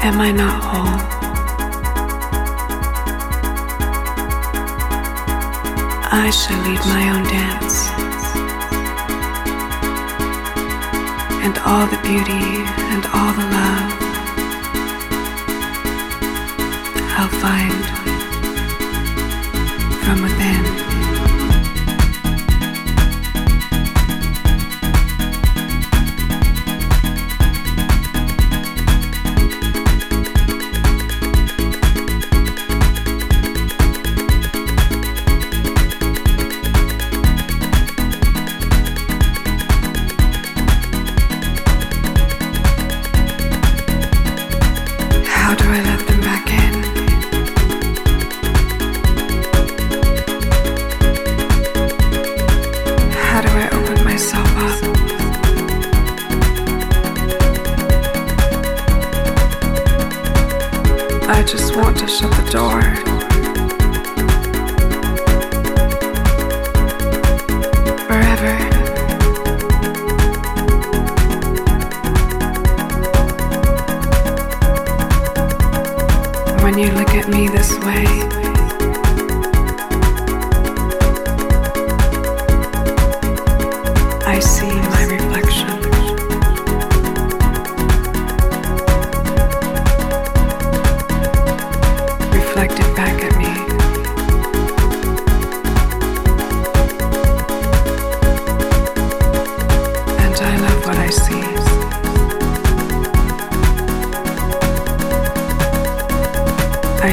Am I not whole? I shall lead my own dance, and all the beauty and all the love I'll find from within.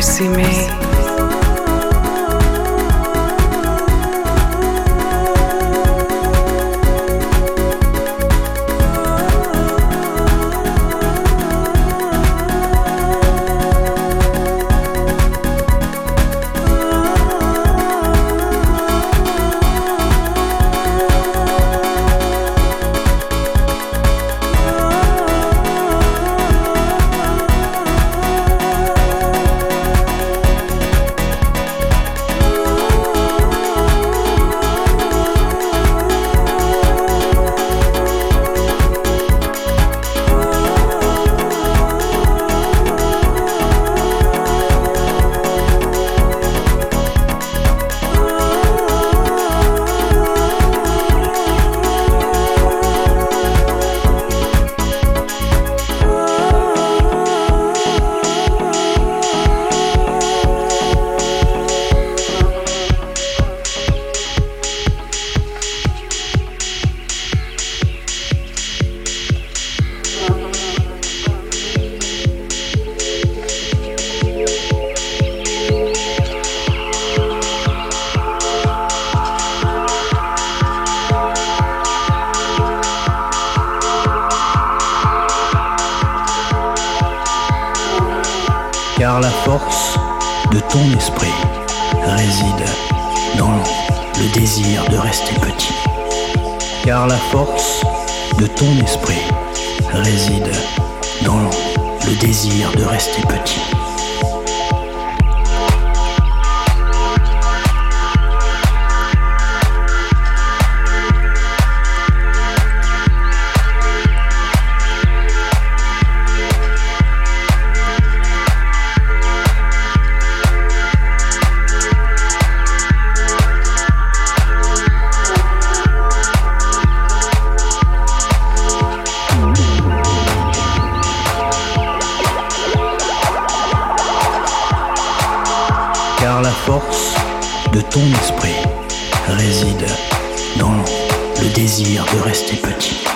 See me. de rester petit. ton esprit réside dans le désir de rester petit.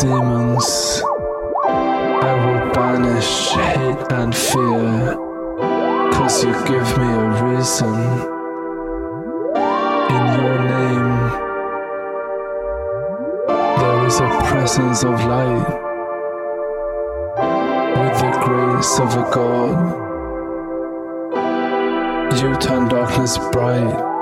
demons. I will banish hate and fear, cause you give me a reason. In your name, there is a presence of light with the grace of a God. You turn darkness bright.